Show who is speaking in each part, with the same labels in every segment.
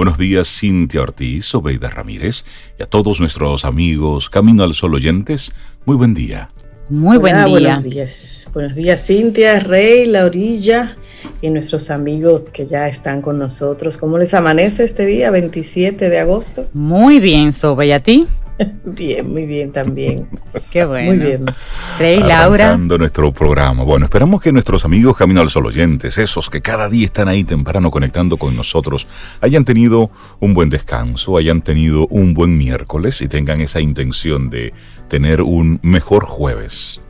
Speaker 1: Buenos días, Cintia Ortiz, Obeida Ramírez y a todos nuestros amigos Camino al Sol oyentes. Muy buen día.
Speaker 2: Muy buen día.
Speaker 3: Buenos días. Buenos días, Cintia, Rey, La Orilla y nuestros amigos que ya están con nosotros. ¿Cómo les amanece este día, 27 de agosto?
Speaker 2: Muy bien, Sobe, ¿y a ti?
Speaker 3: Bien, muy bien también.
Speaker 2: Qué bueno.
Speaker 3: Muy bien.
Speaker 2: Rey, Laura.
Speaker 1: Nuestro programa. Bueno, esperamos que nuestros amigos Camino al Sol oyentes, esos que cada día están ahí temprano conectando con nosotros, hayan tenido un buen descanso, hayan tenido un buen miércoles y tengan esa intención de tener un mejor jueves.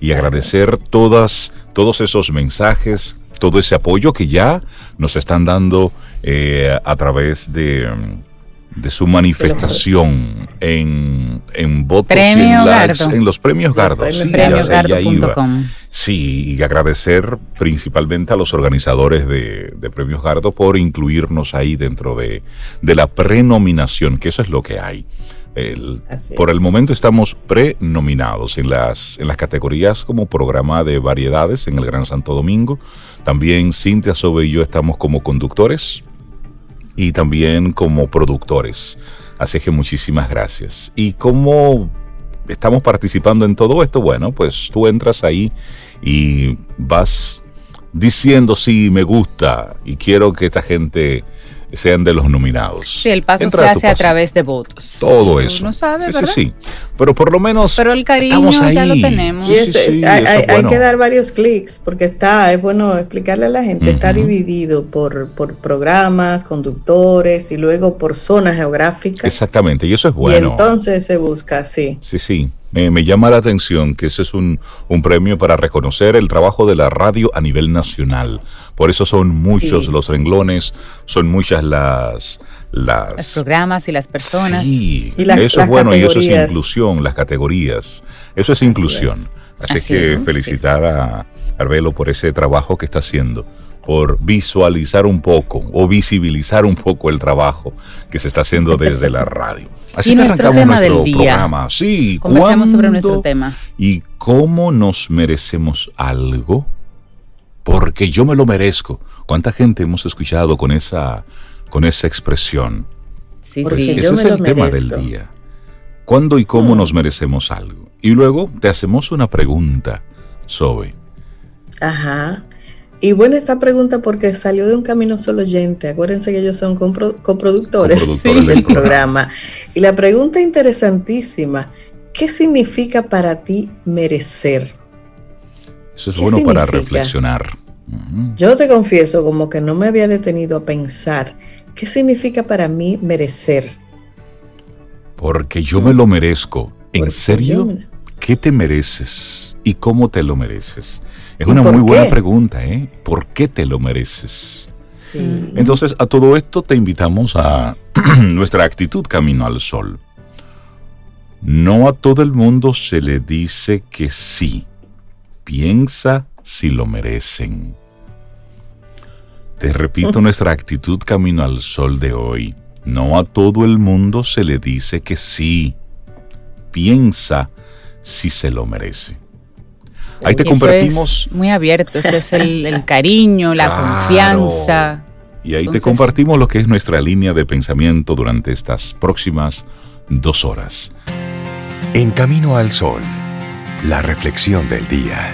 Speaker 1: Y agradecer todas, todos esos mensajes, todo ese apoyo que ya nos están dando eh, a través de de su manifestación en, en votos
Speaker 2: Premio
Speaker 1: y en likes
Speaker 2: Gardo.
Speaker 1: en los premios Gardo.
Speaker 3: premios
Speaker 1: Sí,
Speaker 2: Premio
Speaker 1: ya sé, ya
Speaker 2: Gardo.com.
Speaker 1: iba. Sí, y agradecer principalmente a los organizadores de, de Premios Gardo por incluirnos ahí dentro de, de la prenominación, que eso es lo que hay. El- por el momento estamos prenominados en las, en las categorías como programa de variedades en el Gran Santo Domingo. También Cintia Sobe y yo estamos como conductores y también como productores. Así que muchísimas gracias. ¿Y cómo estamos participando en todo esto? Bueno, pues tú entras ahí y vas diciendo sí, me gusta y quiero que esta gente sean de los nominados.
Speaker 2: Sí, el paso
Speaker 1: Entra
Speaker 2: se hace a través de votos.
Speaker 1: Todo eso.
Speaker 2: No sabe,
Speaker 1: sí,
Speaker 2: ¿verdad?
Speaker 1: sí, sí. Pero por lo menos
Speaker 2: Pero el cariño
Speaker 1: estamos ahí.
Speaker 2: ya lo tenemos.
Speaker 3: Y
Speaker 1: Sí,
Speaker 3: es-
Speaker 1: sí, sí,
Speaker 3: hay,
Speaker 1: eso
Speaker 3: hay-
Speaker 1: bueno.
Speaker 3: que dar varios clics porque está, es bueno explicarle a la gente, está dividido por, por programas, conductores y luego por zonas geográficas.
Speaker 1: Exactamente, y eso es
Speaker 3: Y
Speaker 1: bueno.
Speaker 3: entonces se busca, sí.
Speaker 1: Sí, sí. Me, me llama la atención que ese es un, un premio para reconocer el trabajo de la radio a nivel nacional. Por eso son muchos
Speaker 3: Sí.
Speaker 1: los renglones, son muchas las... las
Speaker 2: Los programas y las personas.
Speaker 1: Sí,
Speaker 3: Y las-
Speaker 1: eso
Speaker 3: las
Speaker 1: es bueno y eso es inclusión, las categorías. Eso es inclusión.
Speaker 3: es.
Speaker 1: Así,
Speaker 2: Así
Speaker 1: que
Speaker 2: es, sí.
Speaker 1: felicitar a Arbelo por ese trabajo que está haciendo, por visualizar un poco o visibilizar un poco el trabajo que se está haciendo desde la radio. Así
Speaker 2: Y
Speaker 1: que
Speaker 2: nuestro tema del día.
Speaker 1: programa. Sí,
Speaker 2: Conversemos sobre
Speaker 1: ¿cuándo
Speaker 2: nuestro tema.
Speaker 1: ¿Y cómo nos merecemos algo? Porque yo me lo merezco. ¿Cuánta gente hemos escuchado con esa, con esa expresión?
Speaker 2: Sí,
Speaker 3: Porque
Speaker 2: sí.
Speaker 3: yo
Speaker 1: Ese es
Speaker 3: me
Speaker 1: el
Speaker 3: lo
Speaker 1: tema
Speaker 3: merezco.
Speaker 1: del día. ¿Cuándo y cómo
Speaker 3: Mm.
Speaker 1: nos merecemos algo? Y luego te hacemos una pregunta, Sobe.
Speaker 3: Ajá. Y buena esta pregunta porque salió de un camino solo oyente. Acuérdense que ellos son compro- coproductores,
Speaker 1: Coproductores
Speaker 3: sí,
Speaker 1: del
Speaker 3: programa. Y la pregunta interesantísima, ¿qué significa para ti merecer?
Speaker 1: Eso es
Speaker 3: ¿Qué
Speaker 1: bueno para reflexionar.
Speaker 3: Yo te confieso como que no me había detenido a pensar, ¿qué significa para mí merecer?
Speaker 1: Porque yo me lo merezco. ¿En
Speaker 3: Porque
Speaker 1: serio?
Speaker 3: me-
Speaker 1: ¿Qué te mereces? ¿Y cómo te lo mereces? Es
Speaker 3: ¿Y
Speaker 1: una muy buena pregunta, ¿eh? ¿Por qué te lo mereces?
Speaker 3: Sí.
Speaker 1: Entonces, a todo esto te invitamos a nuestra actitud camino al sol. No a todo el mundo se le dice que sí. Piensa si lo merecen. Te repito nuestra actitud camino al sol de hoy. No a todo el mundo se le dice que sí. Piensa si se lo merece. Ahí te
Speaker 2: es muy abierto, eso es el, el cariño, la
Speaker 1: Claro.
Speaker 2: confianza.
Speaker 1: Y ahí
Speaker 2: Entonces-
Speaker 1: te compartimos lo que es nuestra línea de pensamiento durante estas próximas dos horas.
Speaker 4: En Camino al Sol, la reflexión del día.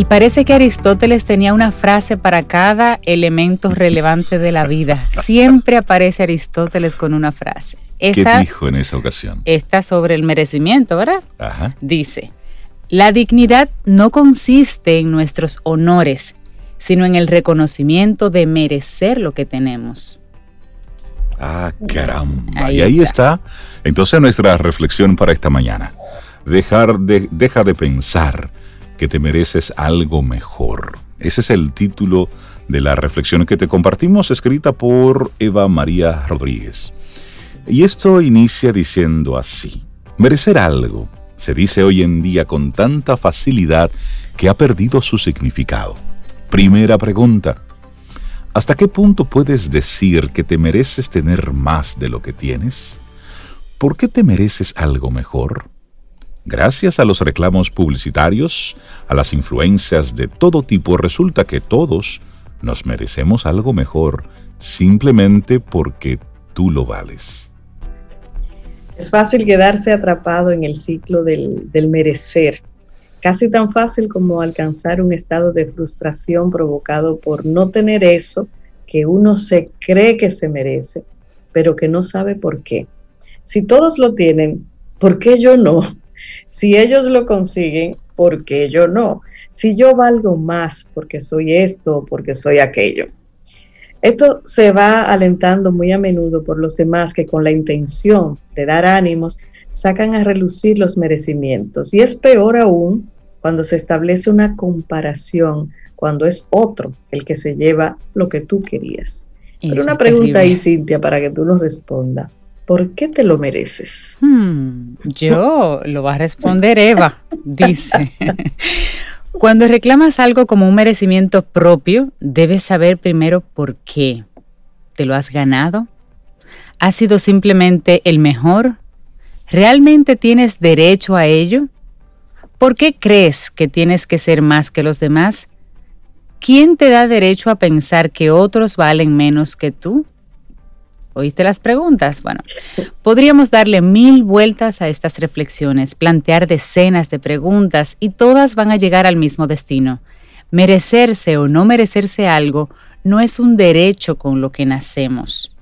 Speaker 2: Y parece que Aristóteles tenía una frase para cada elemento relevante de la vida. Siempre aparece Aristóteles con una frase.
Speaker 1: ¿Qué dijo en esa ocasión?
Speaker 2: esta sobre el merecimiento, ¿verdad?
Speaker 1: Ajá.
Speaker 2: Dice, la dignidad no consiste en nuestros honores, sino en el reconocimiento de merecer lo que tenemos.
Speaker 1: Ah, caramba. y ahí está. Entonces nuestra reflexión para esta mañana. Dejar de, deja de pensar que te mereces algo mejor. Ese es el título de la reflexión que te compartimos, escrita por Eva María Rodríguez. Y esto inicia diciendo así. Merecer algo se dice hoy en día con tanta facilidad que ha perdido su significado. Primera pregunta. ¿Hasta qué punto puedes decir que te mereces tener más de lo que tienes? ¿Por qué te mereces algo mejor? Gracias a los reclamos publicitarios, a las influencias de todo tipo, resulta que todos nos merecemos algo mejor simplemente porque tú lo vales.
Speaker 3: Es fácil quedarse atrapado en el ciclo del, merecer casi tan fácil como alcanzar un estado de frustración provocado por no tener eso que uno se cree que se merece, pero que no sabe por qué. Si todos lo tienen, ¿por qué yo no? Si ellos lo consiguen, ¿por qué yo no? Si yo valgo más porque soy esto o porque soy aquello. Esto se va alentando muy a menudo por los demás que con la intención de dar ánimos sacan a relucir los merecimientos. Y es peor aún cuando se establece una comparación, cuando es otro el que se lleva lo que tú querías. Pero una pregunta ahí, Cintia, para que tú nos respondas. ¿Por qué te lo mereces?
Speaker 2: Hmm, yo lo va a responder Eva, dice. Cuando reclamas algo como un merecimiento propio, debes saber primero por qué. ¿Te lo has ganado? ¿Has sido simplemente el mejor? ¿Realmente tienes derecho a ello? ¿Por qué crees que tienes que ser más que los demás? ¿Quién te da derecho a pensar que otros valen menos que tú? ¿Oíste las preguntas? Bueno, podríamos darle mil vueltas a estas reflexiones, plantear decenas de preguntas y todas van a llegar al mismo destino. Merecerse o no merecerse algo no es un derecho con lo que nacemos.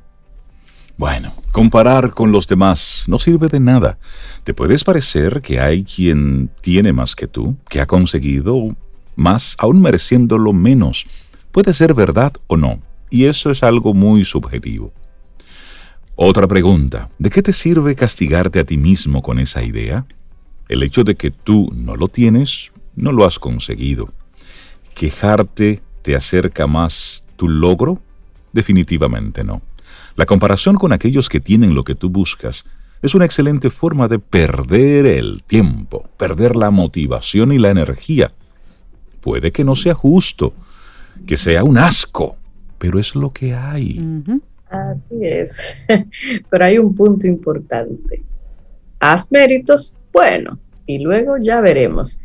Speaker 1: Bueno, comparar con los demás no sirve de nada. Te puedes parecer que hay quien tiene más que tú, que ha conseguido más, aún mereciéndolo menos. Puede ser verdad o no, y eso es algo muy subjetivo. Otra pregunta, ¿de qué te sirve castigarte a ti mismo con esa idea? El hecho de que tú no lo tienes, no lo has conseguido. ¿Quejarte te acerca más tu logro? Definitivamente no. La comparación con aquellos que tienen lo que tú buscas es una excelente forma de perder el tiempo, perder la motivación y la energía. Puede que no sea justo, que sea un asco, pero es lo que hay.
Speaker 3: Así es. Pero hay un punto importante. Haz méritos, bueno, y luego ya veremos.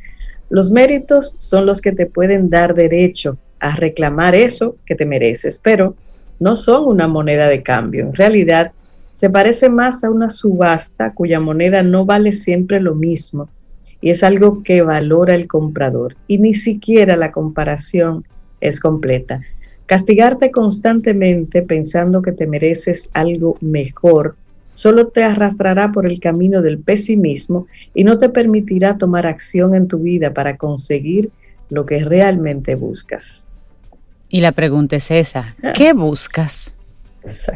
Speaker 3: Los méritos son los que te pueden dar derecho a reclamar eso que te mereces, pero no son una moneda de cambio. En realidad, se parece más a una subasta cuya moneda no vale siempre lo mismo y es algo que valora el comprador y ni siquiera la comparación es completa. Castigarte constantemente pensando que te mereces algo mejor solo te arrastrará por el camino del pesimismo y no te permitirá tomar acción en tu vida para conseguir lo que realmente buscas.
Speaker 2: Y la pregunta es esa, ah. ¿qué buscas?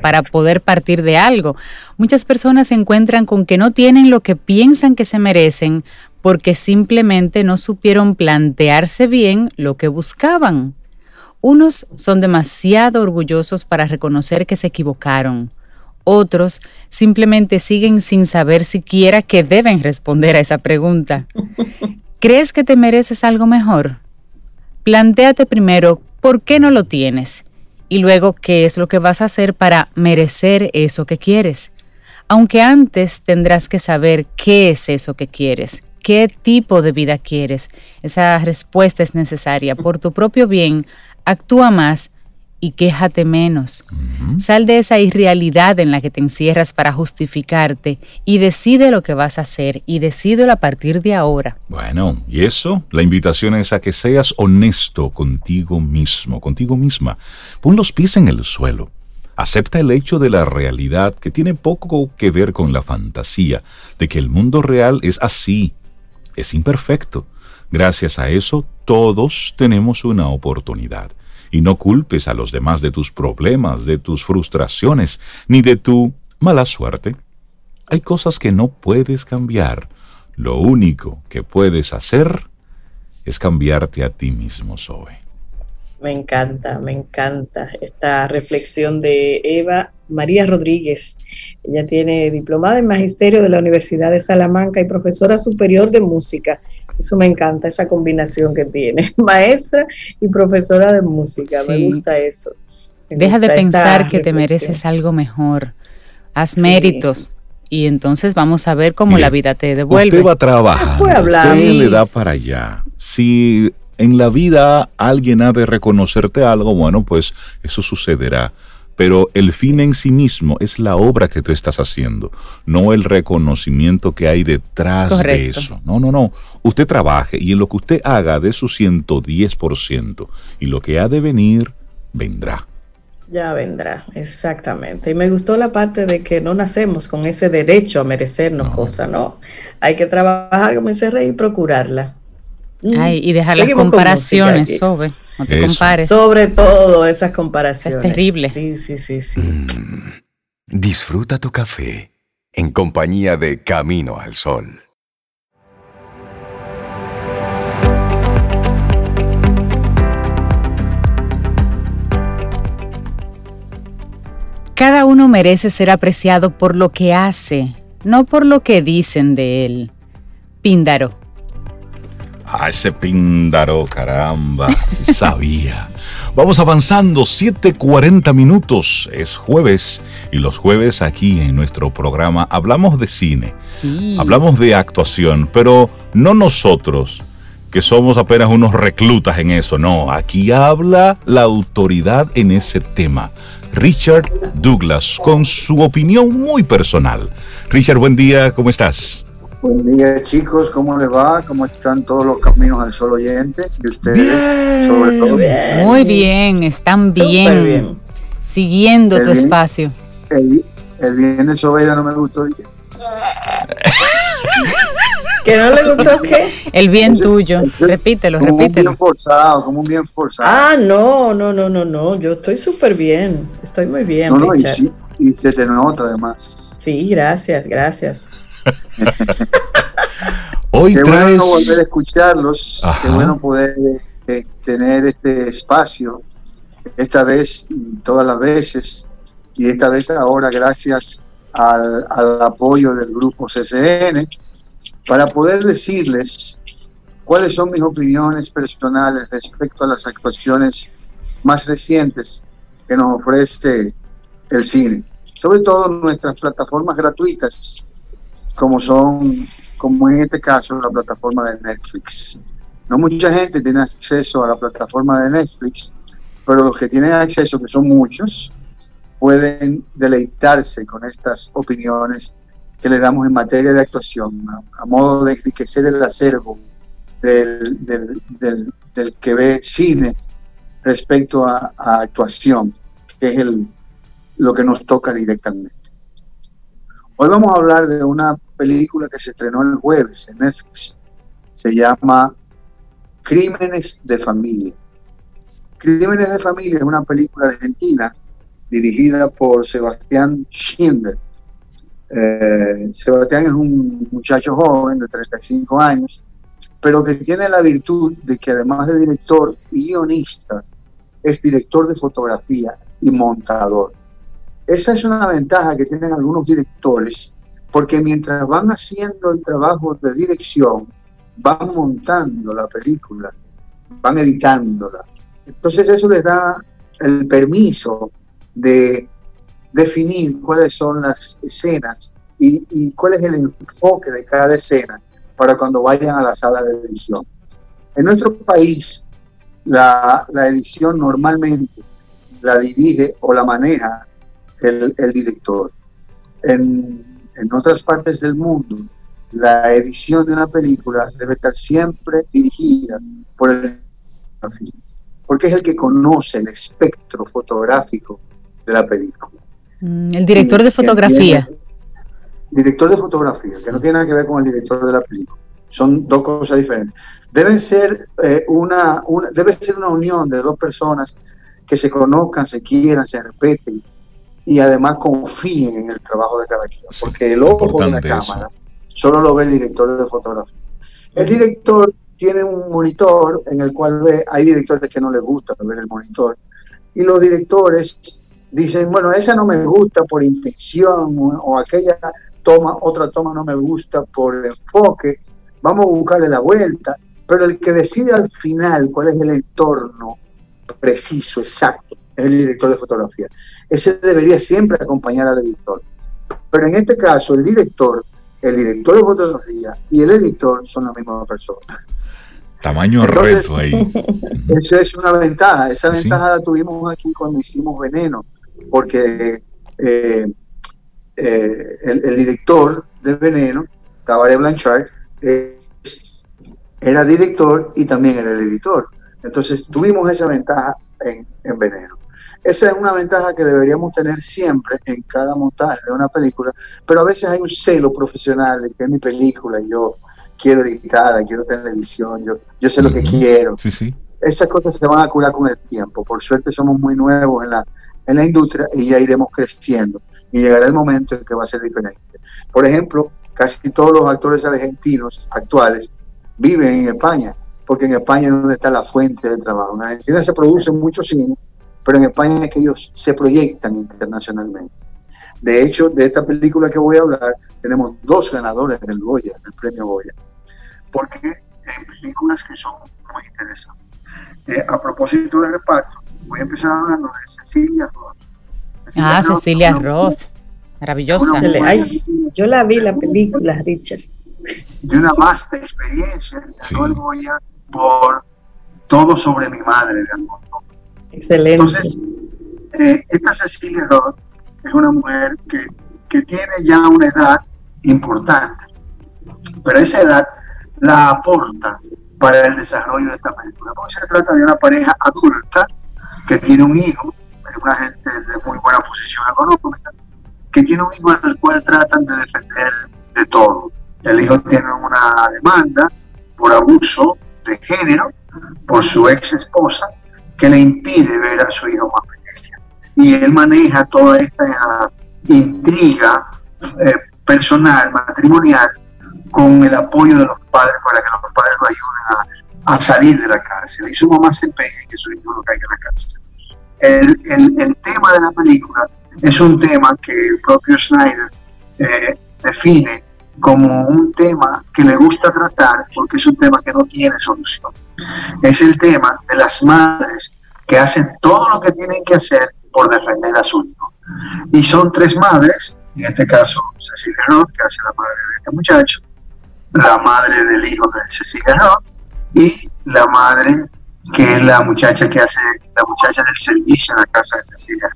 Speaker 2: Para poder partir de algo. Muchas personas se encuentran con que no tienen lo que piensan que se merecen porque simplemente no supieron plantearse bien lo que buscaban. Unos son demasiado orgullosos para reconocer que se equivocaron. Otros simplemente siguen sin saber siquiera que deben responder a esa pregunta. ¿Crees que te mereces algo mejor? Plantéate primero por qué no lo tienes y luego qué es lo que vas a hacer para merecer eso que quieres. Aunque antes tendrás que saber qué es eso que quieres, qué tipo de vida quieres. Esa respuesta es necesaria. Por tu propio bien, actúa más y quéjate menos. Sal de esa irrealidad en la que te encierras para justificarte y decide lo que vas a hacer y decídelo a partir de ahora.
Speaker 1: Bueno, y eso, la invitación es a que seas honesto contigo mismo, contigo misma. Pon los pies en el suelo. Acepta el hecho de la realidad que tiene poco que ver con la fantasía, de que el mundo real es así, es imperfecto. Gracias a eso, todos tenemos una oportunidad Y no culpes a los demás de tus problemas, de tus frustraciones, ni de tu mala suerte. Hay cosas que no puedes cambiar. Lo único que puedes hacer es cambiarte a ti mismo, Zoe.
Speaker 3: Me encanta, me encanta esta reflexión de Eva María Rodríguez. Ella tiene diplomada en Magisterio de la Universidad de Salamanca y profesora superior de música. Eso me encanta, esa combinación que tiene. Maestra y profesora de música. Me gusta eso.
Speaker 2: Deja de pensar que te mereces algo mejor. Haz méritos. Y entonces vamos a ver cómo la vida te devuelve.
Speaker 1: Usted va a trabajar. Usted le da para allá. Si en la vida alguien ha de reconocerte algo, bueno, pues eso sucederá. Pero el fin en sí mismo es la obra que tú estás haciendo, no el reconocimiento que hay detrás de eso. No, no, no. Usted trabaje y en lo que usted haga de su 110% y lo que ha de venir, vendrá.
Speaker 3: Ya vendrá, exactamente. Y me gustó la parte de que no nacemos con ese derecho a merecernos cosas, ¿no? Hay que trabajar, como dice Rey, y procurarla.
Speaker 2: Ay, y dejar las comparaciones, sobre, no te compares.
Speaker 3: Sobre todo esas comparaciones.
Speaker 2: Es terrible.
Speaker 3: Sí, sí, sí, sí. Mm.
Speaker 4: disfruta tu café en compañía de Camino al Sol.
Speaker 2: Cada uno merece ser apreciado por lo que hace, no por lo que dicen de él. Píndaro.
Speaker 1: Ah, ese píndaro, caramba, sabía. Vamos avanzando, 7.40 minutos, es jueves y los jueves aquí en nuestro programa hablamos de cine, hablamos de actuación, pero no nosotros, que somos apenas unos reclutas en eso, no, aquí habla la autoridad en ese tema. Richard Douglas, con su opinión muy personal. Richard, buen día, ¿cómo estás?
Speaker 5: Buen día chicos, ¿cómo les va? ¿Cómo están todos los caminos al sol oyente? Y ustedes, sobre todo.
Speaker 2: Muy bien, están bien. Siguiendo tu espacio.
Speaker 5: El, bien de Sobeida no me gustó.
Speaker 3: ¿Que no le gustó qué?
Speaker 2: El bien tuyo. Repítelo,
Speaker 5: como
Speaker 2: repítelo.
Speaker 5: Un bien forzado, como un bien forzado.
Speaker 3: Ah, no, no, no, no, no. Yo estoy súper bien. Estoy muy bien.
Speaker 5: No, no, y, y se te nota además.
Speaker 3: Sí, gracias, gracias.
Speaker 1: Hoy
Speaker 5: Qué bueno volver a escucharlos, qué bueno poder eh, tener este espacio, esta vez y todas las veces, y esta vez ahora gracias al, al apoyo del grupo CCN, para poder decirles cuáles son mis opiniones personales respecto a las actuaciones más recientes que nos ofrece el cine, sobre todo nuestras plataformas gratuitas como son, como en este caso, la plataforma de Netflix. No mucha gente tiene acceso a la plataforma de Netflix, pero los que tienen acceso, que son muchos, pueden deleitarse con estas opiniones que les damos en materia de actuación, a, modo de enriquecer el acervo del, del, que ve cine respecto a, a, actuación, que es el, lo que nos toca directamente. Hoy vamos a hablar de una película que se estrenó el jueves en Netflix. Se llama Crímenes de Familia. Crímenes de Familia es una película argentina dirigida por Sebastián Schindler. Eh, Sebastián es un muchacho joven de 35 años, pero que tiene la virtud de que además de director y guionista, es director de fotografía y montador. Esa es una ventaja que tienen algunos directores porque mientras van haciendo el trabajo de dirección, van montando la película, van editándola. Entonces eso les da el permiso de definir cuáles son las escenas y, cuál es el enfoque de cada escena para cuando vayan a la sala de edición. En nuestro país, la, edición normalmente la dirige o la maneja el, el director. En, en otras partes del mundo, la edición de una película debe estar siempre dirigida por el porque es el que conoce el espectro fotográfico de la película.
Speaker 2: Mm, el director de fotografía.
Speaker 5: director de fotografía, que no tiene nada que ver con el director de la película. Son dos cosas diferentes. Deben ser, eh, una, una, debe ser una unión de dos personas que se conozcan, se quieran, se respeten y además confíen en el trabajo de cada quien, porque el ojo de la cámara solo lo ve el director de fotografía. El director tiene un monitor en el cual ve, hay directores que no les gusta ver el monitor, y los directores dicen, bueno, esa no me gusta por intención, o aquella toma, otra toma no me gusta por enfoque, vamos a buscarle la vuelta, pero el que decide al final cuál es el entorno preciso, exacto, el director de fotografía. Ese debería siempre acompañar al editor. Pero en este caso, el director, el director de fotografía y el editor son la misma persona.
Speaker 1: Tamaño reto ahí.
Speaker 5: Eso es una ventaja. Esa ventaja la tuvimos aquí cuando hicimos Veneno, porque eh, eh, el, director de Veneno, Cabaret Blanchard, era director y también era el editor. Entonces tuvimos esa ventaja en, en, Veneno. Esa es una ventaja que deberíamos tener siempre en cada montaje de una película, pero a veces hay un celo profesional de que es mi película y yo quiero editarla, quiero televisión, yo, yo sé lo que quiero.
Speaker 1: Sí, sí.
Speaker 5: Esas cosas se van a curar con el tiempo. Por suerte somos muy nuevos en la, en la industria y ya iremos creciendo y llegará el momento en que va a ser diferente. Por ejemplo, casi todos los actores argentinos actuales viven en España, porque en España es donde está la fuente del trabajo. En Argentina se produce mucho cine, pero en España es que ellos se proyectan internacionalmente. De hecho, de esta película que voy a hablar, tenemos dos ganadores del Goya, del premio Goya, porque hay películas que son muy interesantes. Eh, a propósito del reparto, voy a empezar hablando de Cecilia Roth
Speaker 2: ah, Cecilia Roth. Maravillosa.
Speaker 3: yo la vi la película, Richard.
Speaker 5: De una vasta experiencia, sí. Goya por todo sobre mi madre de
Speaker 3: Excelente.
Speaker 5: Entonces, eh, esta Cecilia Roth es una mujer que, que tiene ya una edad importante, pero esa edad la aporta para el desarrollo de esta película, porque se trata de una pareja adulta que tiene un hijo una gente de muy buena posición económica, que tiene un hijo al cual tratan de defender de todo. El hijo tiene una demanda por abuso de género por su ex esposa que le impide ver a su hijo más pequeño. Y él maneja toda esta intriga eh, personal, matrimonial, con el apoyo de los padres para que los padres lo ayuden a, a salir de la cárcel. Y su mamá se empeña en que su hijo no caiga en la cárcel el, el, tema de la película es un tema que el propio Snyder eh, define como un tema que le gusta tratar porque es un tema que no tiene solución. Es el tema de las madres que hacen todo lo que tienen que hacer por defender a su hijo. Y son tres madres, en este caso Cecilia Roth, que hace la madre de este muchacho, la madre del hijo de Cecilia Roth y la madre que es la muchacha que hace, la muchacha del servicio en la casa de Cecilia,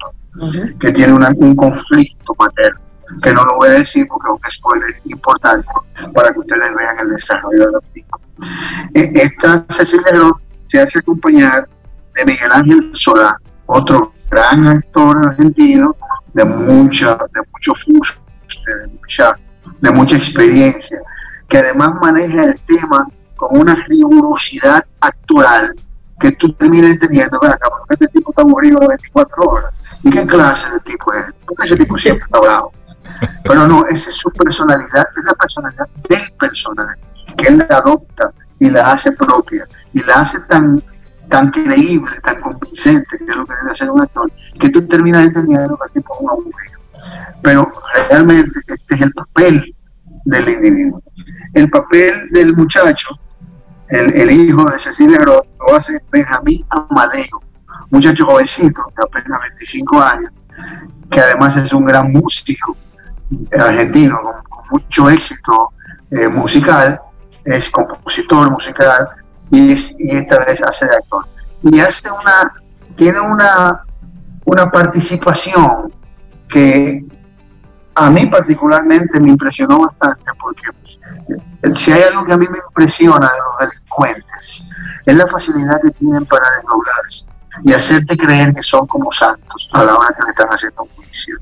Speaker 5: que tiene un conflicto materno, que no lo voy a decir porque es un spoiler importante para que ustedes vean el desarrollo de los hijos. Esta Cecilia se hace acompañar de Miguel Ángel Solá, otro gran actor argentino de mucha, de mucho fuste, de mucha, de mucha experiencia, que además maneja el tema con una rigurosidad actual que tú termines entendiendo, acá, porque este tipo está morido 24 horas. ¿Y qué clase de tipo es? Porque ese tipo siempre está bravo. Pero no, esa es su personalidad, es la personalidad del personaje, él la adopta y la hace propia, y la hace tan, tan creíble, tan convincente, que es lo que debe hacer un actor, que tú terminas entendiendo que tipo es una mujer. Pero realmente este es el papel del individuo. El papel del muchacho el, hijo de Cecilia Roth, lo hace Benjamín Amadeo, muchacho jovencito de apenas 25 años, que además es un gran músico argentino con, mucho éxito eh, musical, es compositor musical y, y esta vez hace de actor. Y hace una, tiene una, una participación que a mí particularmente me impresionó bastante porque eh, si hay algo que a mí me impresiona de los delincuentes es la facilidad que tienen para desdoblarse y hacerte creer que son como santos a la hora que le están haciendo un juicio.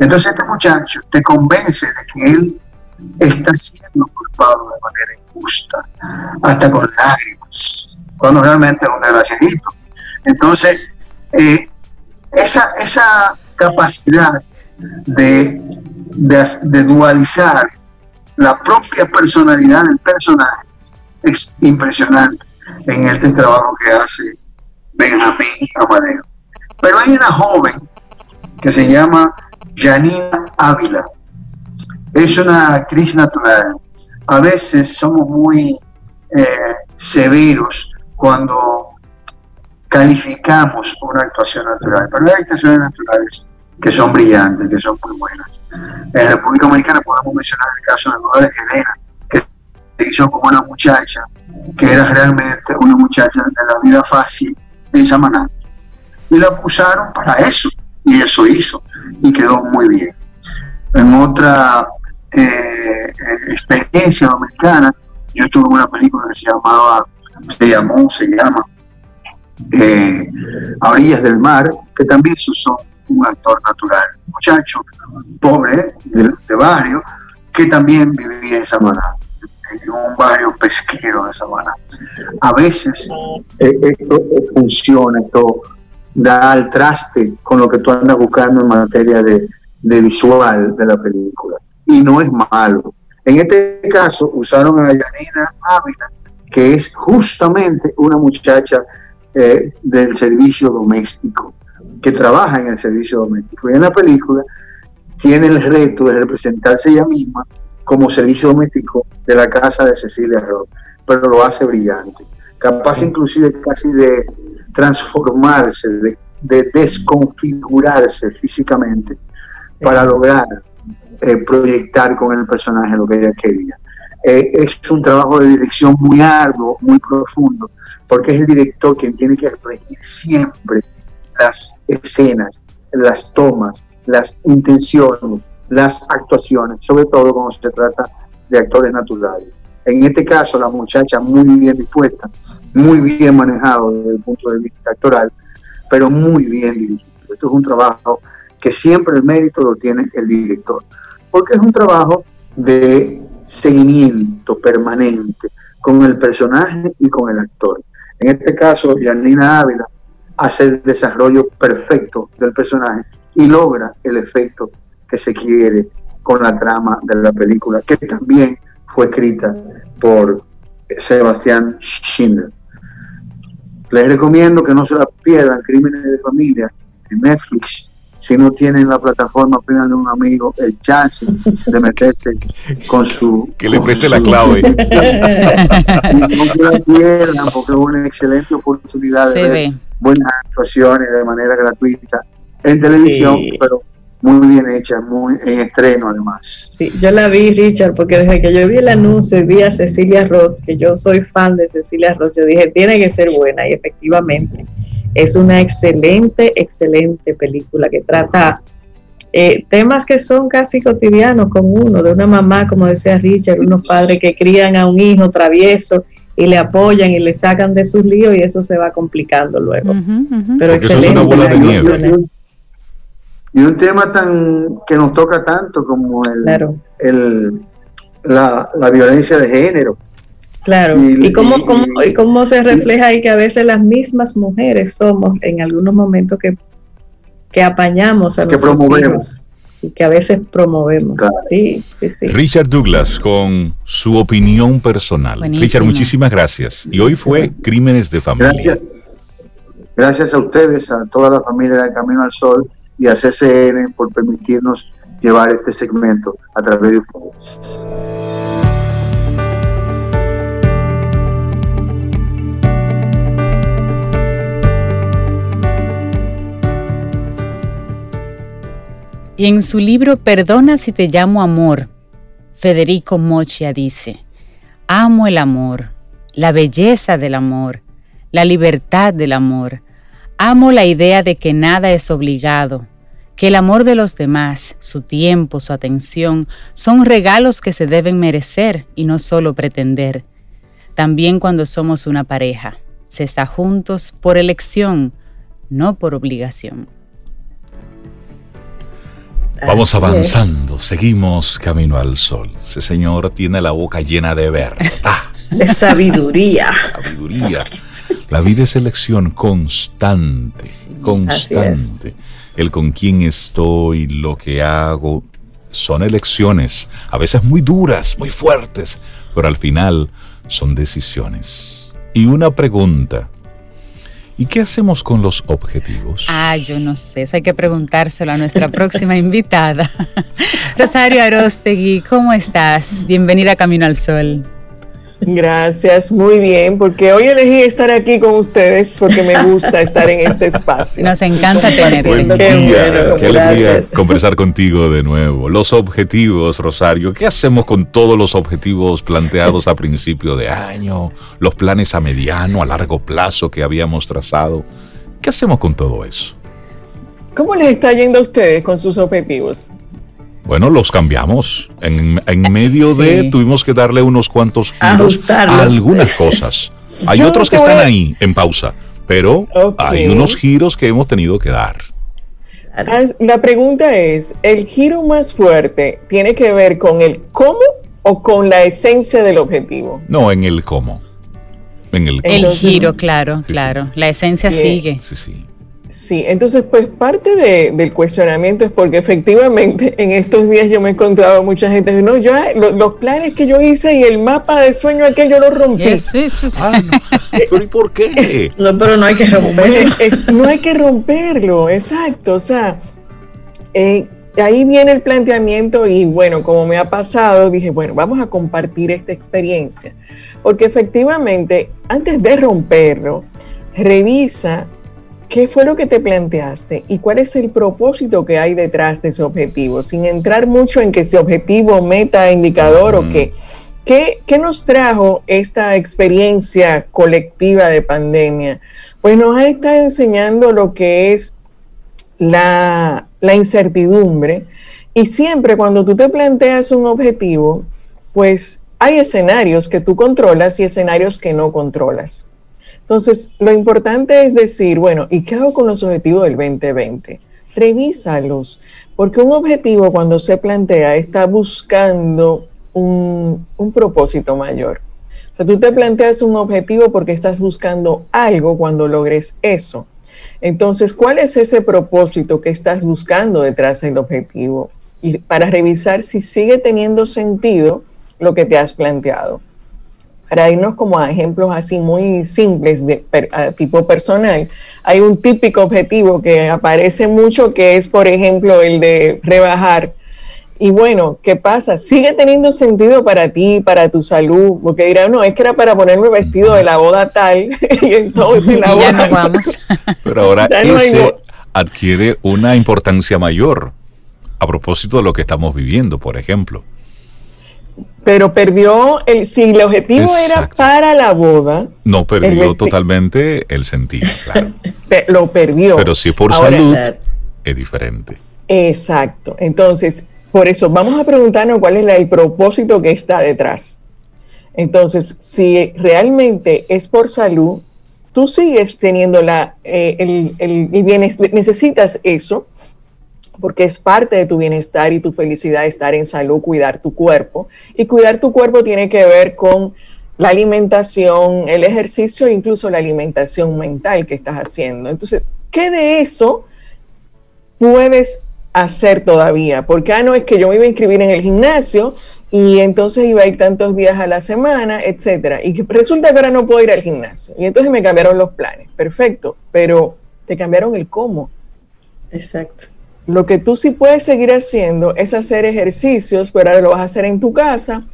Speaker 5: Entonces este muchacho te convence de que él está siendo culpado de manera injusta, hasta con lágrimas, cuando realmente es un desgraciadito. Entonces, eh, esa, esa capacidad de, de, dualizar la propia personalidad del personaje es impresionante en este trabajo que hace Benjamín Amadeo. Pero hay una joven que se llama Janina Ávila. Es una actriz natural. A veces somos muy eh, severos cuando calificamos una actuación natural, pero hay actuaciones naturales que son brillantes, que son muy buenas. En la República Dominicana podemos mencionar el caso de Dolores Helena, que se hizo como una muchacha que era realmente una muchacha de la vida fácil de Samaná. Y la usaron para eso, y eso hizo, y quedó muy bien. En otra eh, experiencia dominicana, yo tuve una película que se llamaba, se llamó, se llama eh, A orillas del mar, que también se usó un actor natural, muchacho pobre de, barrio que también vivía en Samaná, en un barrio pesquero de Samaná. A veces eh, esto funciona, esto da al traste con lo que tú andas buscando en materia de, visual de la película. Y no es malo. En este caso usaron a Yanina Ávila, que es justamente una muchacha eh, del servicio doméstico que trabaja en el servicio doméstico. Y en la película tiene el reto de representarse ella misma como servicio doméstico de la casa de Cecilia Roth, pero lo hace brillante. Capaz inclusive casi de transformarse, de, desconfigurarse físicamente para lograr eh, proyectar con el personaje lo que ella quería. Eh, es un trabajo de dirección muy arduo, muy profundo, porque es el director quien tiene que regir siempre las escenas, las tomas, las intenciones, las actuaciones, sobre todo cuando se trata de actores naturales. En este caso, la muchacha muy bien dispuesta, muy bien manejado desde el punto de vista actoral, pero muy bien dirigido. Esto es un trabajo que siempre el mérito lo tiene el director, porque es un trabajo de seguimiento permanente con el personaje y con el actor. En este caso, Janina Ávila hace el desarrollo perfecto del personaje y logra el efecto que se quiere con la trama de la película, que también fue escrita por Sebastián Schindler. Les recomiendo que no se la pierdan, Crímenes de Familia, en Netflix, si no tienen la plataforma, de un amigo el chance de meterse con su...
Speaker 1: Que le preste la clave.
Speaker 5: no se la pierdan porque es una excelente oportunidad de ver buenas actuaciones de manera gratuita en televisión, pero muy bien hecha, muy en estreno además.
Speaker 3: Sí, yo la vi, Richard, porque desde que yo vi el anuncio y vi a Cecilia Roth, que yo soy fan de Cecilia Roth, yo dije, tiene que ser buena y efectivamente es una excelente, excelente película que trata eh, temas que son casi cotidianos con uno, de una mamá, como decía Richard, unos padres que crían a un hijo travieso y le apoyan y le sacan de sus líos y eso se va complicando luego. Pero excelente.
Speaker 5: y un tema tan que nos toca tanto como el, el la, violencia de género.
Speaker 3: Claro, y, cómo, cómo, y cómo se refleja ahí que a veces las mismas mujeres somos en algunos momentos que, que apañamos a que promovemos que a veces promovemos. Sí, sí, sí.
Speaker 1: Richard Douglas con su opinión personal. Richard, muchísimas gracias. Y hoy fue Crímenes de Familia.
Speaker 5: Gracias. a ustedes, a toda la familia de Camino al Sol y a CCN por permitirnos llevar este segmento a través de ustedes.
Speaker 2: Y en su libro Perdona si te llamo amor, Federico Mocha dice, amo el amor, la belleza del amor, la libertad del amor. Amo la idea de que nada es obligado, que el amor de los demás, su tiempo, su atención, son regalos que se deben merecer y no solo pretender. También cuando somos una pareja, se está juntos por elección, no por obligación.
Speaker 1: Vamos avanzando, seguimos camino al sol. Ese señor tiene la boca llena de verdad.
Speaker 3: De sabiduría.
Speaker 1: sabiduría. La vida es elección constante, constante. El con quién estoy, lo que hago, son elecciones, a veces muy duras, muy fuertes, pero al final son decisiones. Y una pregunta, ¿Y qué hacemos con los objetivos?
Speaker 2: Ah, yo no sé, eso hay que preguntárselo a nuestra próxima invitada. Rosario Arostegui, ¿cómo estás? Bienvenida a Camino al Sol.
Speaker 6: Gracias, muy bien, porque hoy elegí estar aquí con ustedes porque me gusta estar en este espacio.
Speaker 2: Nos encanta tenerte.
Speaker 1: Buen día, qué alegría conversar contigo de nuevo. Los objetivos, Rosario, ¿qué hacemos con todos los objetivos planteados a principio de año? Los planes a mediano, a largo plazo que habíamos trazado. ¿Qué hacemos con todo eso?
Speaker 6: ¿Cómo les está yendo a ustedes con sus objetivos?
Speaker 1: Bueno, los cambiamos. En, medio de tuvimos que darle unos cuantos giros a algunas cosas. Hay otros que están ahí en pausa, pero hay unos giros que hemos tenido que dar.
Speaker 6: La pregunta es, ¿el giro más fuerte tiene que ver con el cómo o con la esencia del objetivo?
Speaker 1: No, en el cómo.
Speaker 2: En el, el giro, claro, claro. La esencia sigue.
Speaker 1: Sí, sí.
Speaker 6: Sí, entonces pues parte del cuestionamiento es porque efectivamente en estos días yo me he encontrado mucha gente que no, yo los planes que yo hice y el mapa de sueño aquel yo lo rompí.
Speaker 1: Sí, sí, ah, ¿Pero y por qué?
Speaker 3: No, pero no hay que romperlo.
Speaker 6: no hay que romperlo, exacto. O sea, eh, ahí viene el planteamiento y bueno, como me ha pasado, dije, bueno, vamos a compartir esta experiencia. Porque efectivamente, antes de romperlo, revisa ¿Qué fue lo que te planteaste y cuál es el propósito que hay detrás de ese objetivo? Sin entrar mucho en que ese objetivo, meta, indicador o qué. qué. nos trajo esta experiencia colectiva de pandemia? Pues nos ha estado enseñando lo que es la, la incertidumbre y siempre cuando tú te planteas un objetivo, pues hay escenarios que tú controlas y escenarios que no controlas. Entonces, lo importante es decir, bueno, ¿y qué hago con los objetivos del 2020? Revísalos, porque un objetivo cuando se plantea está buscando un, propósito mayor. O sea, tú te planteas un objetivo porque estás buscando algo cuando logres eso. Entonces, ¿cuál es ese propósito que estás buscando detrás del objetivo? Y para revisar si sigue teniendo sentido lo que te has planteado para irnos como a ejemplos así muy simples de tipo personal, hay un típico objetivo que aparece mucho que es, por ejemplo, el de rebajar. Y bueno, ¿qué pasa? Sigue teniendo sentido para ti, para tu salud, porque dirán, no, es que era para ponerme vestido de la boda tal, y entonces la boda.
Speaker 2: no vamos.
Speaker 1: Pero ahora ese adquiere una importancia mayor a propósito de lo que estamos viviendo, por ejemplo
Speaker 6: pero perdió el si el objetivo era para la boda
Speaker 1: no perdió totalmente el sentido claro.
Speaker 6: Lo perdió.
Speaker 1: Pero si por salud es diferente.
Speaker 6: Exacto. Entonces por eso vamos a preguntarnos cuál es el propósito que está detrás. Entonces si realmente es por salud tú sigues teniendo la eh, el, el, el necesitas eso porque es parte de tu bienestar y tu felicidad estar en salud, cuidar tu cuerpo. Y cuidar tu cuerpo tiene que ver con la alimentación, el ejercicio, incluso la alimentación mental que estás haciendo. Entonces, ¿qué de eso puedes hacer todavía? Porque, ah, no, es que yo me iba a inscribir en el gimnasio y entonces iba a ir tantos días a la semana, etcétera. Y resulta que ahora no puedo ir al gimnasio. Y entonces me cambiaron los planes. Perfecto, pero te cambiaron el cómo.
Speaker 3: Exacto.
Speaker 6: Lo que tú sí puedes seguir haciendo es hacer ejercicios, pero ahora lo vas a hacer en tu casa,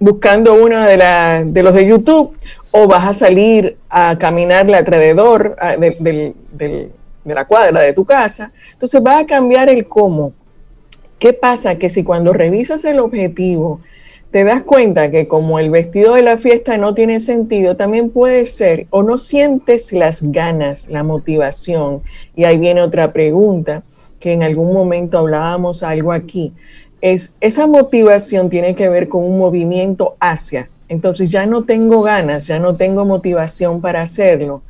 Speaker 6: buscando uno de, de los de YouTube, o vas a salir a caminarle alrededor de, de la cuadra de tu casa. Entonces va a cambiar el cómo. ¿Qué pasa? Que si cuando revisas el objetivo te das cuenta que como el vestido de la fiesta no tiene sentido, también puede ser o no sientes las ganas, la motivación. Y ahí viene otra pregunta que en algún momento hablábamos algo aquí. Es esa motivación tiene que ver con un movimiento hacia. Entonces ya no tengo ganas, ya no tengo motivación para hacerlo.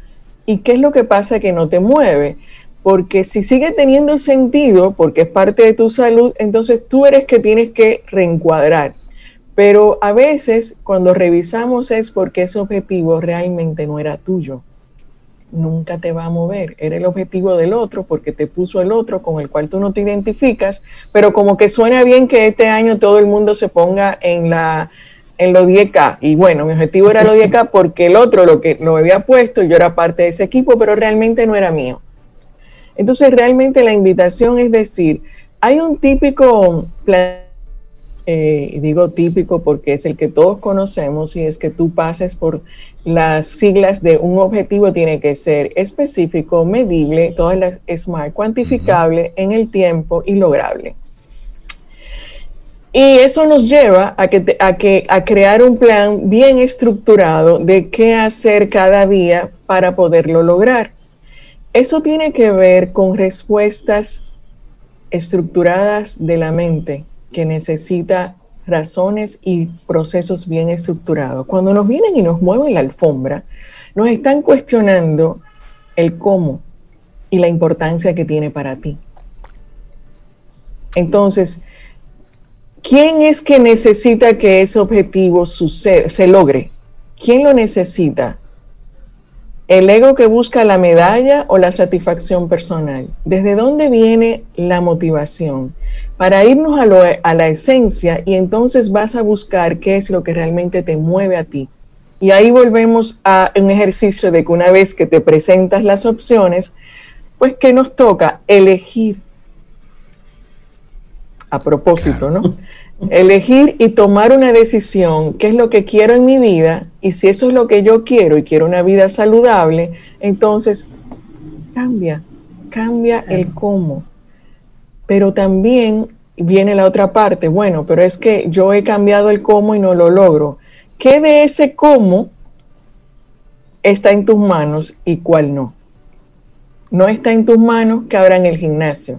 Speaker 6: ¿Y qué es lo que pasa que no te mueve? Porque si sigue teniendo sentido, porque es parte de tu salud, entonces tú eres que tienes que reencuadrar Pero a veces cuando revisamos es porque ese objetivo realmente no era tuyo. Nunca te va a mover. Era el objetivo del otro porque te puso el otro con el cual tú no te identificas, pero como que suena bien que este año todo el mundo se ponga en la en los 10K. Y bueno, mi objetivo era los 10K porque el otro lo que lo había puesto, yo era parte de ese equipo, pero realmente no era mío. Entonces, realmente la invitación es decir, hay un típico plan eh, digo típico porque es el que todos conocemos y es que tú pases por las siglas de un objetivo tiene que ser específico, medible, todas las SMART, cuantificable en el tiempo y lograble. Y eso nos lleva a, que, a, que, a crear un plan bien estructurado de qué hacer cada día para poderlo lograr. Eso tiene que ver con respuestas estructuradas de la mente que necesita razones y procesos bien estructurados. Cuando nos vienen y nos mueven la alfombra, nos están cuestionando el cómo y la importancia que tiene para ti. Entonces, ¿quién es que necesita que ese objetivo se logre? ¿Quién lo necesita? ¿El ego que busca la medalla o la satisfacción personal? ¿Desde dónde viene la motivación? Para irnos a, a, la esencia y entonces vas a buscar qué es lo que realmente te mueve a ti. Y ahí volvemos a un ejercicio de que una vez que te presentas las opciones, pues que nos toca elegir. A propósito, ¿no? elegir y tomar una decisión, qué es lo que quiero en mi vida, y si eso es lo que yo quiero y quiero una vida saludable, entonces cambia, cambia el cómo. Pero también viene la otra parte, bueno, pero es que yo he cambiado el cómo y no lo logro. ¿Qué de ese cómo está en tus manos y cuál no? No está en tus manos que en el gimnasio,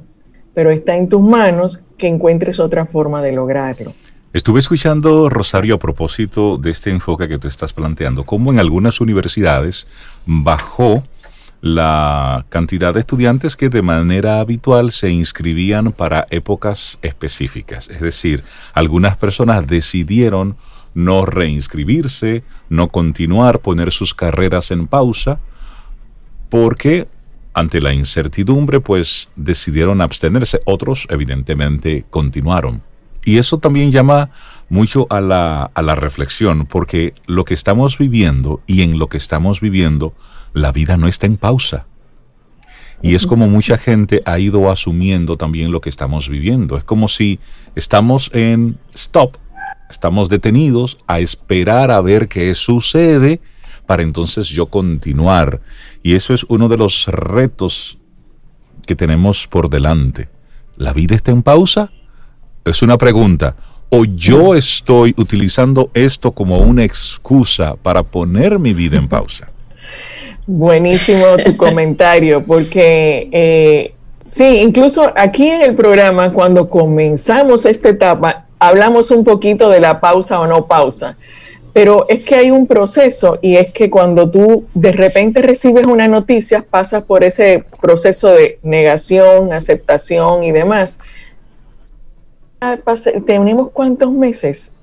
Speaker 6: pero está en tus manos que encuentres otra forma de lograrlo.
Speaker 1: Estuve escuchando, Rosario, a propósito de este enfoque que tú estás planteando, cómo en algunas universidades bajó la cantidad de estudiantes que de manera habitual se inscribían para épocas específicas. Es decir, algunas personas decidieron no reinscribirse, no continuar, poner sus carreras en pausa, porque ante la incertidumbre, pues decidieron abstenerse. Otros, evidentemente, continuaron. Y eso también llama mucho a la, a la reflexión, porque lo que estamos viviendo y en lo que estamos viviendo, la vida no está en pausa. Y es como mucha gente ha ido asumiendo también lo que estamos viviendo. Es como si estamos en stop, estamos detenidos a esperar a ver qué sucede para entonces yo continuar. Y eso es uno de los retos que tenemos por delante. ¿La vida está en pausa? Es una pregunta. ¿O yo estoy utilizando esto como una excusa para poner mi vida en pausa?
Speaker 6: Buenísimo tu comentario, porque eh, sí, incluso aquí en el programa, cuando comenzamos esta etapa, hablamos un poquito de la pausa o no pausa. Pero es que hay un proceso y es que cuando tú de repente recibes una noticia, pasas por ese proceso de negación, aceptación y demás. Ah, tenemos cuántos meses.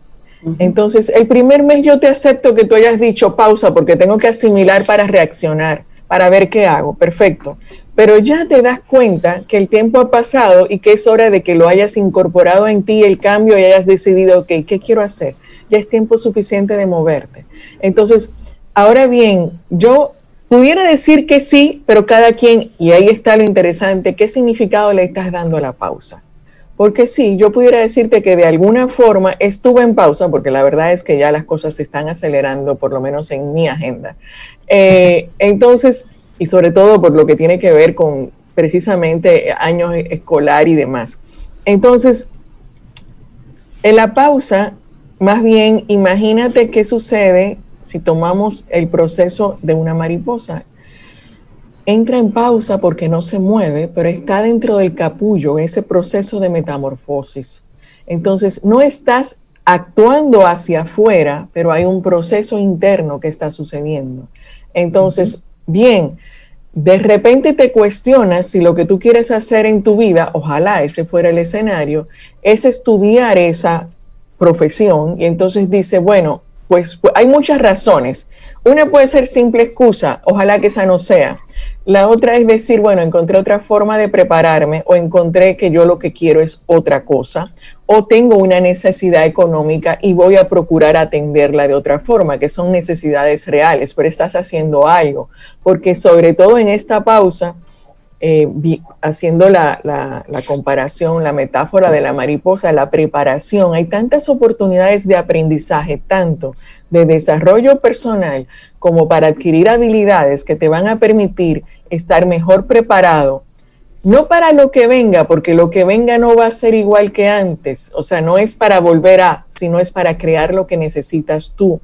Speaker 6: Entonces, el primer mes yo te acepto que tú hayas dicho pausa porque tengo que asimilar para reaccionar, para ver qué hago. Perfecto. Pero ya te das cuenta que el tiempo ha pasado y que es hora de que lo hayas incorporado en ti el cambio y hayas decidido, ok, ¿qué quiero hacer? ya es tiempo suficiente de moverte. Entonces, ahora bien, yo pudiera decir que sí, pero cada quien, y ahí está lo interesante, ¿qué significado le estás dando a la pausa? Porque sí, yo pudiera decirte que de alguna forma estuve en pausa, porque la verdad es que ya las cosas se están acelerando, por lo menos en mi agenda. Eh, entonces, y sobre todo por lo que tiene que ver con precisamente años escolar y demás. Entonces, en la pausa más bien, imagínate qué sucede si tomamos el proceso de una mariposa. Entra en pausa porque no se mueve, pero está dentro del capullo, ese proceso de metamorfosis. Entonces, no estás actuando hacia afuera, pero hay un proceso interno que está sucediendo. Entonces, bien, de repente te cuestionas si lo que tú quieres hacer en tu vida, ojalá ese fuera el escenario, es estudiar esa profesión y entonces dice, bueno, pues, hay muchas razones. Una puede ser simple excusa, ojalá que esa no sea. La otra es decir, bueno, encontré otra forma de prepararme o encontré que yo lo que quiero es otra cosa o tengo una necesidad económica y voy a procurar atenderla de otra forma, que son necesidades reales, pero estás haciendo algo. Porque sobre todo en esta pausa, eh, haciendo la, comparación, la metáfora de la mariposa, la preparación, hay tantas oportunidades de aprendizaje, tanto de desarrollo personal como para adquirir habilidades que te van a permitir estar mejor preparado, no para lo que venga, porque lo que venga no va a ser igual que antes, o sea, no es para volver a, sino es para crear lo que necesitas tú.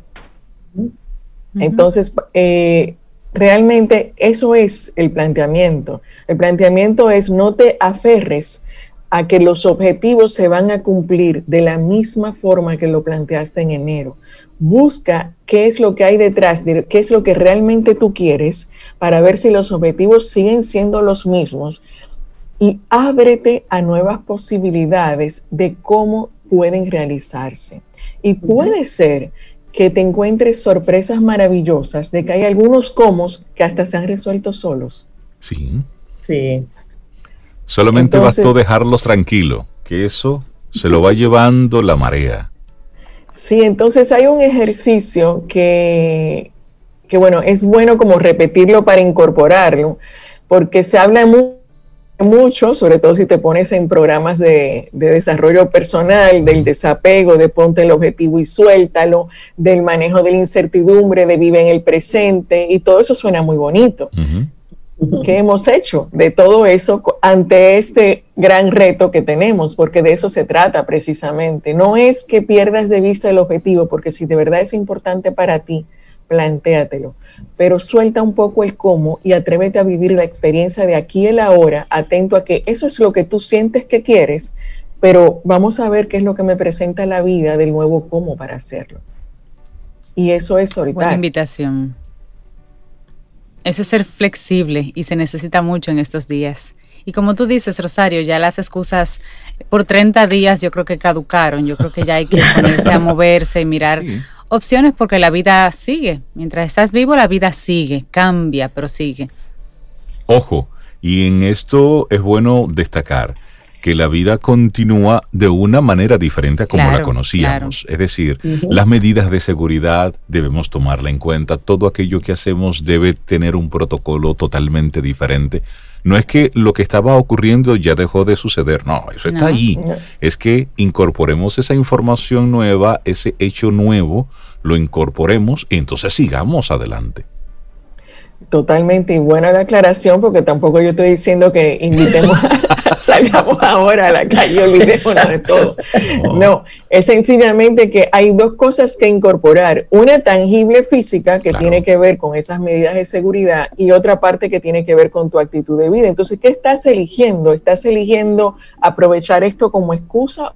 Speaker 6: Entonces, eh, realmente eso es el planteamiento. El planteamiento es no te aferres a que los objetivos se van a cumplir de la misma forma que lo planteaste en enero. Busca qué es lo que hay detrás, de, qué es lo que realmente tú quieres para ver si los objetivos siguen siendo los mismos y ábrete a nuevas posibilidades de cómo pueden realizarse. Y puede ser que te encuentres sorpresas maravillosas de que hay algunos comos que hasta se han resuelto solos.
Speaker 1: Sí.
Speaker 6: Sí.
Speaker 1: Solamente bastó dejarlos tranquilos, que eso se lo va llevando la marea.
Speaker 6: Sí, entonces hay un ejercicio que, que bueno, es bueno como repetirlo para incorporarlo, porque se habla mucho mucho, sobre todo si te pones en programas de, desarrollo personal, del desapego, de ponte el objetivo y suéltalo, del manejo de la incertidumbre, de vive en el presente, y todo eso suena muy bonito. ¿Qué hemos hecho de todo eso ante este gran reto que tenemos? Porque de eso se trata precisamente. No es que pierdas de vista el objetivo, porque si de verdad es importante para ti, plantéatelo pero suelta un poco el cómo y atrévete a vivir la experiencia de aquí y el ahora, atento a que eso es lo que tú sientes que quieres, pero vamos a ver qué es lo que me presenta la vida del nuevo cómo para hacerlo. Y eso es soltar.
Speaker 2: Buena invitación. Eso es ser flexible y se necesita mucho en estos días. Y como tú dices, Rosario, ya las excusas por 30 días yo creo que caducaron. Yo creo que ya hay que ponerse a moverse y mirar opciones porque la vida sigue. Mientras estás vivo, la vida sigue, cambia, pero sigue.
Speaker 1: Ojo, y en esto es bueno destacar que la vida continúa de una manera diferente a como la conocíamos. Es decir, las medidas de seguridad debemos tomarla en cuenta. Todo aquello que hacemos debe tener un protocolo totalmente diferente. No es que lo que estaba ocurriendo ya dejó de suceder, no, eso está ahí. Es que incorporemos esa información nueva, ese hecho nuevo, lo incorporemos y entonces sigamos adelante.
Speaker 6: Totalmente, y buena la aclaración, porque tampoco yo estoy diciendo que invitemos, salgamos ahora a la calle olvidémonos de todo. No, es sencillamente que hay dos cosas que incorporar. Una tangible física, que tiene que ver con esas medidas de seguridad, y otra parte que tiene que ver con tu actitud de vida. Entonces, ¿qué estás eligiendo? ¿Estás eligiendo aprovechar esto como excusa?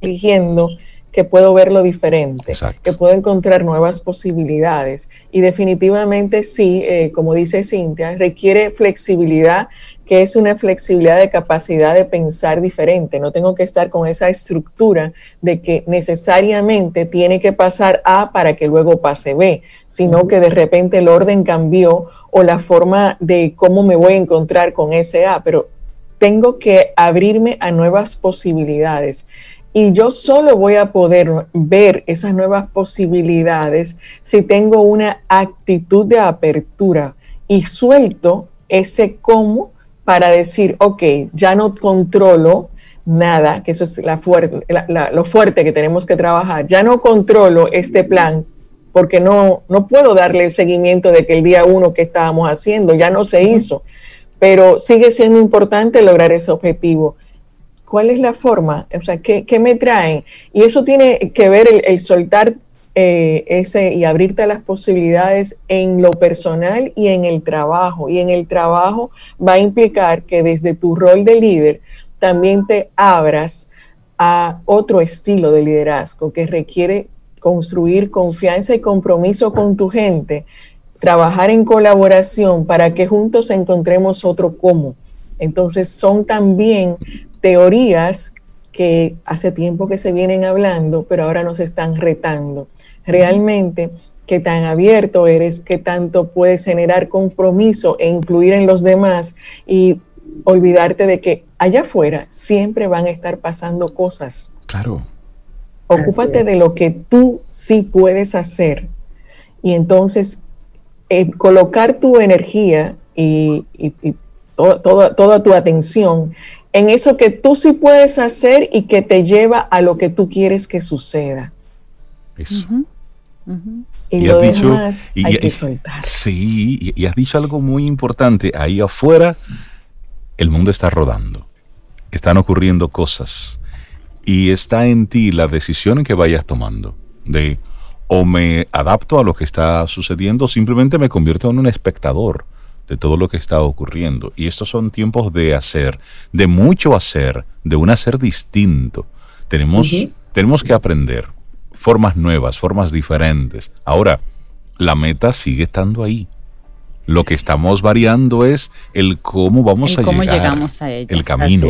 Speaker 6: Eligiendo que puedo verlo diferente, que puedo encontrar nuevas posibilidades. Y definitivamente sí, eh, como dice Cintia, requiere flexibilidad, que es una flexibilidad de capacidad de pensar diferente. No tengo que estar con esa estructura de que necesariamente tiene que pasar A para que luego pase B, sino que de repente el orden cambió o la forma de cómo me voy a encontrar con ese A, pero tengo que abrirme a nuevas posibilidades. Y yo solo voy a poder ver esas nuevas posibilidades si tengo una actitud de apertura y suelto ese cómo para decir, ok, ya no controlo nada, que eso es lo fuerte que tenemos que trabajar, ya no controlo este plan porque no, no puedo darle el seguimiento de que el día uno que estábamos haciendo ya no se hizo, pero sigue siendo importante lograr ese objetivo ¿Cuál es la forma? O sea, ¿qué, me traen? Y eso tiene que ver el, soltar eh, ese y abrirte a las posibilidades en lo personal y en el trabajo. Y en el trabajo va a implicar que desde tu rol de líder también te abras a otro estilo de liderazgo que requiere construir confianza y compromiso con tu gente, trabajar en colaboración para que juntos encontremos otro cómo. Entonces son también teorías que hace tiempo que se vienen hablando, pero ahora nos están retando. Realmente, qué tan abierto eres, qué tanto puedes generar compromiso e incluir en los demás y olvidarte de que allá afuera siempre van a estar pasando cosas.
Speaker 1: Claro.
Speaker 6: Ocúpate de lo que tú sí puedes hacer y entonces eh, colocar tu energía y, toda tu atención en eso que tú sí puedes hacer y que te lleva a lo que tú quieres que suceda.
Speaker 1: Eso.
Speaker 6: Y, lo demás hay que soltar.
Speaker 1: Sí, y has dicho algo muy importante. Ahí afuera el mundo está rodando. Están ocurriendo cosas. Y está en ti la decisión que vayas tomando. De o me adapto a lo que está sucediendo o simplemente me convierto en un espectador de todo lo que está ocurriendo. Y estos son tiempos de hacer, de mucho hacer, de un hacer distinto. Tenemos, tenemos que aprender formas nuevas, formas diferentes. Ahora, la meta sigue estando ahí. Lo que estamos variando es el cómo vamos a
Speaker 2: cómo
Speaker 1: llegar,
Speaker 2: llegamos a ella.
Speaker 1: el camino.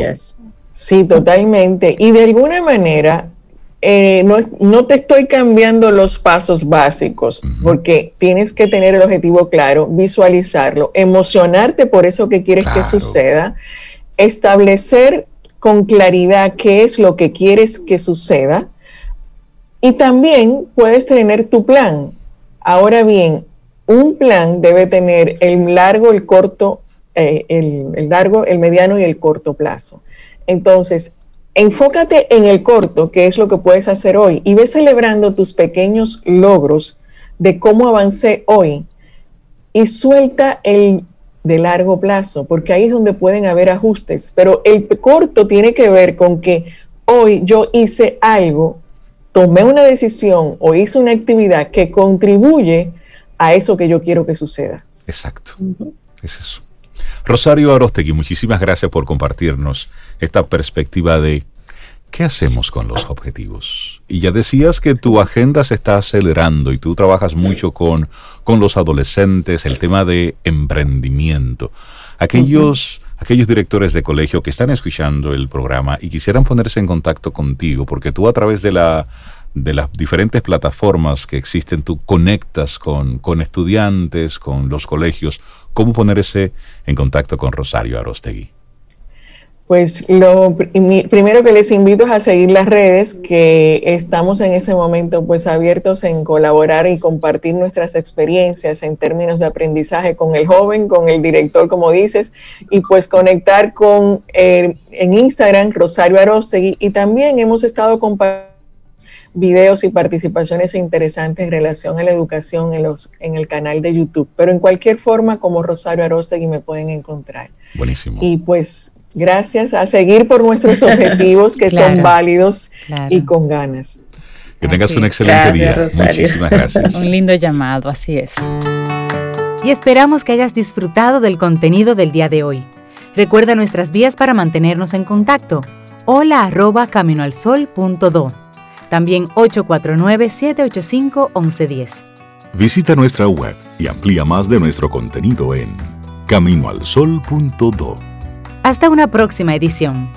Speaker 6: Sí, totalmente. Y de alguna manera, eh, no, te estoy cambiando los pasos básicos, porque tienes que tener el objetivo claro, visualizarlo, emocionarte por eso que quieres que suceda, establecer con claridad qué es lo que quieres que suceda y también puedes tener tu plan. Ahora bien, un plan debe tener el largo, el corto, eh, el largo, el mediano y el corto plazo. Entonces, enfócate en el corto, que es lo que puedes hacer hoy, y ve celebrando tus pequeños logros de cómo avancé hoy y suelta el de largo plazo, porque ahí es donde pueden haber ajustes, pero el corto tiene que ver con que hoy yo hice algo, tomé una decisión o hice una actividad que contribuye a eso que yo quiero que suceda.
Speaker 1: Exacto, es eso. Rosario Arostegui, muchísimas gracias por compartirnos esta perspectiva de qué hacemos con los objetivos. Y ya decías que tu agenda se está acelerando y tú trabajas mucho con, con los adolescentes, el tema de emprendimiento. Aquellos, aquellos directores de colegio que están escuchando el programa y quisieran ponerse en contacto contigo, porque tú a través de la de las diferentes plataformas que existen, tú conectas con, con estudiantes, con los colegios. ¿Cómo ponerse en contacto con Rosario Arostegui?
Speaker 6: Pues lo primero que les invito es a seguir las redes, que estamos en ese momento pues abiertos en colaborar y compartir nuestras experiencias en términos de aprendizaje con el joven, con el director, como dices, y pues conectar con eh, en Instagram Rosario Arostegui y también hemos estado compartiendo videos y participaciones interesantes en relación a la educación en, los, en el canal de YouTube. Pero en cualquier forma, como Rosario Arostegui me pueden encontrar.
Speaker 1: Buenísimo.
Speaker 6: Y pues Gracias a seguir por nuestros objetivos que son válidos y con ganas.
Speaker 1: Que tengas un excelente día. Muchísimas gracias.
Speaker 2: Un lindo llamado, así es. Y esperamos que hayas disfrutado del contenido del día de hoy. Recuerda nuestras vías para mantenernos en contacto. Hola arroba caminoalsol.do. También 849-785-1110.
Speaker 1: Visita nuestra web y amplía más de nuestro contenido en caminoalsol.do.
Speaker 2: Hasta una próxima edición.